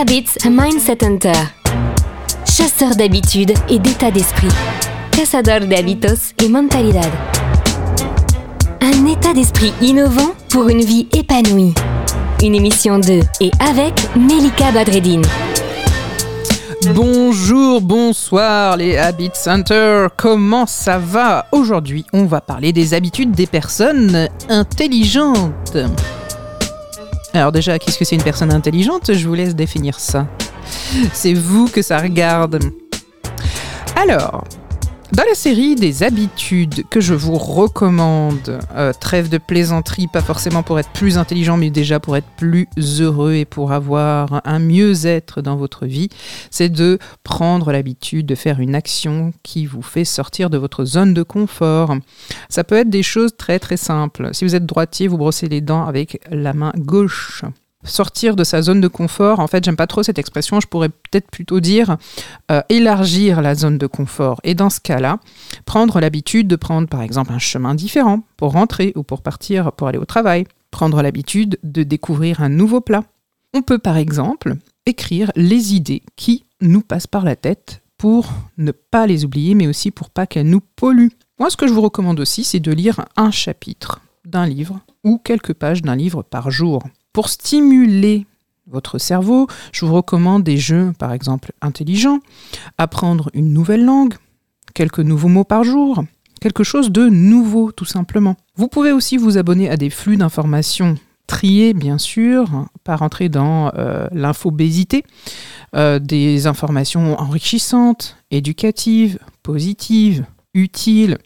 Habits Mindset Hunter. Chasseur d'habitudes et d'état d'esprit. Cazador de hábitos y mentalidad. Un état d'esprit innovant pour une vie épanouie. Une émission de et avec Melika Badreddine. Bonjour, bonsoir les Habits Center, comment ça va? Aujourd'hui, on va parler des habitudes des personnes intelligentes. Alors déjà, qu'est-ce que c'est une personne intelligente? Je vous laisse définir ça. C'est vous que ça regarde. Alors, dans la série des habitudes que je vous recommande, euh, trêve de plaisanterie, pas forcément pour être plus intelligent, mais déjà pour être plus heureux et pour avoir un mieux-être dans votre vie, c'est de prendre l'habitude de faire une action qui vous fait sortir de votre zone de confort. Ça peut être des choses très très simples. Si vous êtes droitier, vous brossez les dents avec la main gauche sortir de sa zone de confort. En fait, j'aime pas trop cette expression. Je pourrais peut-être plutôt dire euh, élargir la zone de confort. Et dans ce cas-là, prendre l'habitude de prendre, par exemple, un chemin différent pour rentrer ou pour partir, pour aller au travail. Prendre l'habitude de découvrir un nouveau plat. On peut, par exemple, écrire les idées qui nous passent par la tête pour ne pas les oublier, mais aussi pour pas qu'elles nous polluent. Moi, ce que je vous recommande aussi, c'est de lire un chapitre d'un livre ou quelques pages d'un livre par jour. Pour stimuler votre cerveau, je vous recommande des jeux, par exemple, intelligents, apprendre une nouvelle langue, quelques nouveaux mots par jour, quelque chose de nouveau tout simplement. Vous pouvez aussi vous abonner à des flux d'informations triés, bien sûr, pas rentrer dans euh, l'infobésité, euh, des informations enrichissantes, éducatives, positives, utile,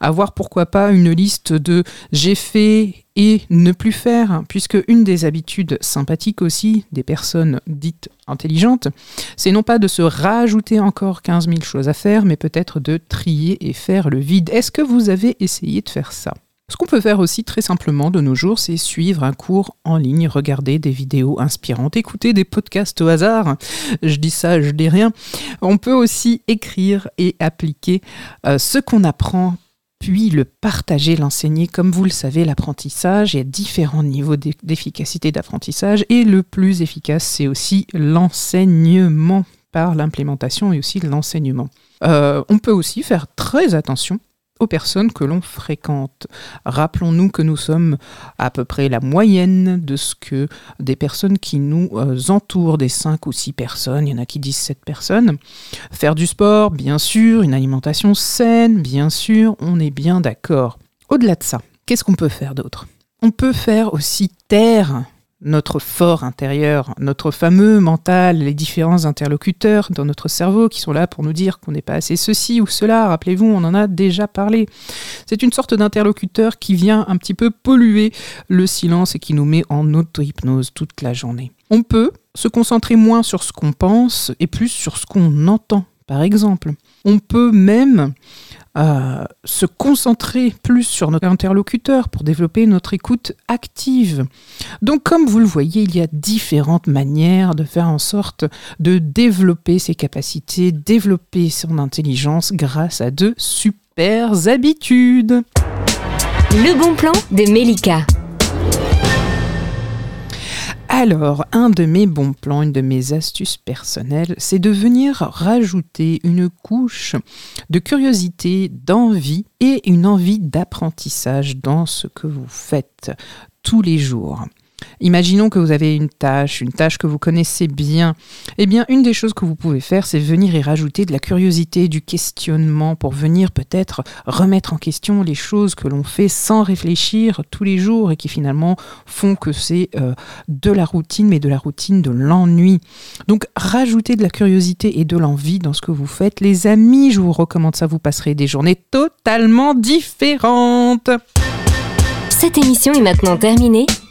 avoir pourquoi pas une liste de j'ai fait et ne plus faire, puisque une des habitudes sympathiques aussi des personnes dites intelligentes, c'est non pas de se rajouter encore 15 000 choses à faire, mais peut-être de trier et faire le vide. Est-ce que vous avez essayé de faire ça? Ce qu'on peut faire aussi très simplement de nos jours, c'est suivre un cours en ligne, regarder des vidéos inspirantes, écouter des podcasts au hasard. Je dis ça, je dis rien. On peut aussi écrire et appliquer euh, ce qu'on apprend puis le partager, l'enseigner. Comme vous le savez, l'apprentissage, il y a différents niveaux d'efficacité d'apprentissage et le plus efficace, c'est aussi l'enseignement par l'implémentation et aussi l'enseignement. Euh, on peut aussi faire très attention aux personnes que l'on fréquente. Rappelons-nous que nous sommes à peu près la moyenne de ce que des personnes qui nous euh, entourent, des 5 ou 6 personnes, il y en a qui disent 7 personnes. Faire du sport, bien sûr, une alimentation saine, bien sûr, on est bien d'accord. Au-delà de ça, qu'est-ce qu'on peut faire d'autre? On peut faire aussi taire notre fort intérieur, notre fameux mental, les différents interlocuteurs dans notre cerveau qui sont là pour nous dire qu'on n'est pas assez ceci ou cela. Rappelez-vous, on en a déjà parlé. C'est une sorte d'interlocuteur qui vient un petit peu polluer le silence et qui nous met en auto-hypnose toute la journée. On peut se concentrer moins sur ce qu'on pense et plus sur ce qu'on entend, par exemple. On peut même se concentrer plus sur notre interlocuteur pour développer notre écoute active. Donc comme vous le voyez, il y a différentes manières de faire en sorte de développer ses capacités, développer son intelligence grâce à de super habitudes. Le bon plan de Melika. Alors, un de mes bons plans, une de mes astuces personnelles, c'est de venir rajouter une couche de curiosité, d'envie et une envie d'apprentissage dans ce que vous faites tous les jours. Imaginons que vous avez une tâche, une tâche que vous connaissez bien. Eh bien, une des choses que vous pouvez faire, c'est venir y rajouter de la curiosité, du questionnement, pour venir peut-être remettre en question les choses que l'on fait sans réfléchir tous les jours et qui finalement font que c'est euh, de la routine, mais de la routine de l'ennui. Donc, rajoutez de la curiosité et de l'envie dans ce que vous faites. Les amis, je vous recommande ça, vous passerez des journées totalement différentes. Cette émission est maintenant terminée